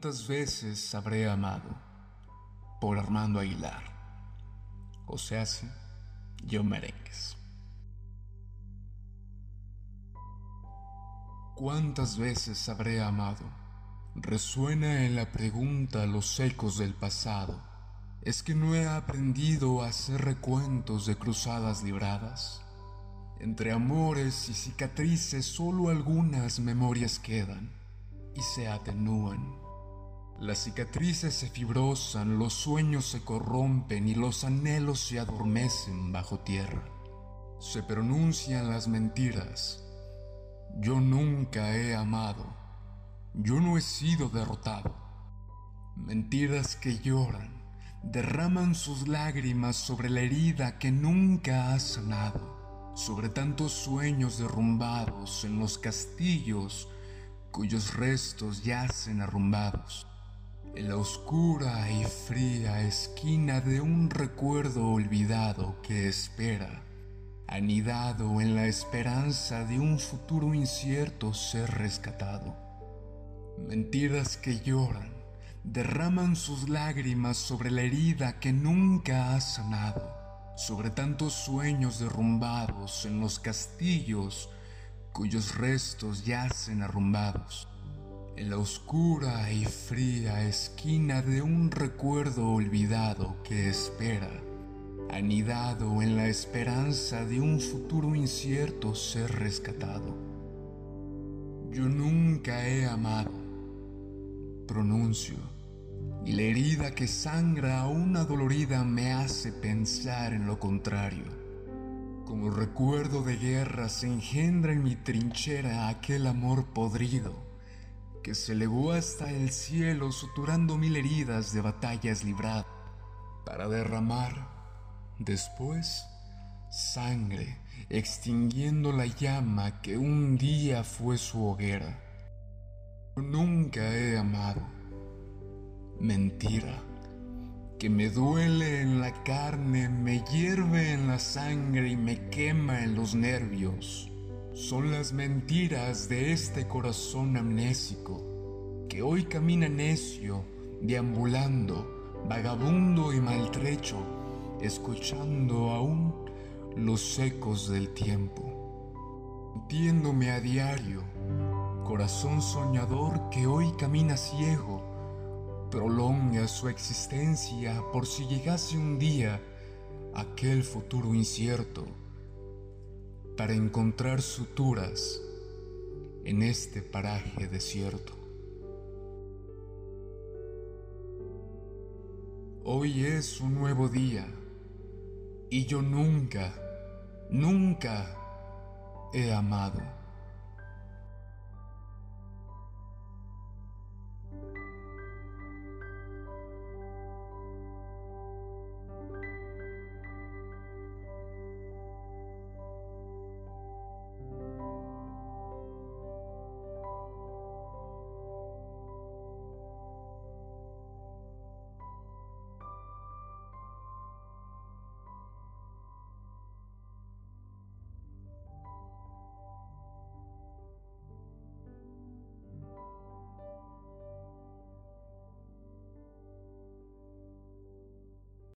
¿Cuántas veces habré amado? Por Armando Aguilar. O sea, sí, yo merengues. ¿Cuántas veces habré amado? Resuena en la pregunta los ecos del pasado. ¿Es que no he aprendido a hacer recuentos de cruzadas libradas? Entre amores y cicatrices solo algunas memorias quedan y se atenúan las cicatrices se fibrosan, los sueños se corrompen y los anhelos se adormecen bajo tierra. Se pronuncian las mentiras. Yo nunca he amado. Yo no he sido derrotado. Mentiras que lloran, derraman sus lágrimas sobre la herida que nunca ha sanado, sobre tantos sueños derrumbados en los castillos cuyos restos yacen arrumbados en la oscura y fría esquina de un recuerdo olvidado que espera, anidado en la esperanza de un futuro incierto ser rescatado. Mentiras que lloran, derraman sus lágrimas sobre la herida que nunca ha sanado, sobre tantos sueños derrumbados en los castillos cuyos restos yacen arrumbados en la oscura y fría esquina de un recuerdo olvidado que espera, anidado en la esperanza de un futuro incierto ser rescatado. Yo nunca he amado, pronuncio, y la herida que sangra a una dolorida me hace pensar en lo contrario. Como recuerdo de guerra se engendra en mi trinchera aquel amor podrido que se elevó hasta el cielo suturando mil heridas de batallas libradas, para derramar después sangre, extinguiendo la llama que un día fue su hoguera. Nunca he amado. Mentira, que me duele en la carne, me hierve en la sangre y me quema en los nervios son las mentiras de este corazón amnésico que hoy camina necio, deambulando, vagabundo y maltrecho, escuchando aún los ecos del tiempo. Entiéndome a diario, corazón soñador que hoy camina ciego, prolonga su existencia por si llegase un día aquel futuro incierto para encontrar suturas en este paraje desierto. Hoy es un nuevo día y yo nunca, nunca he amado.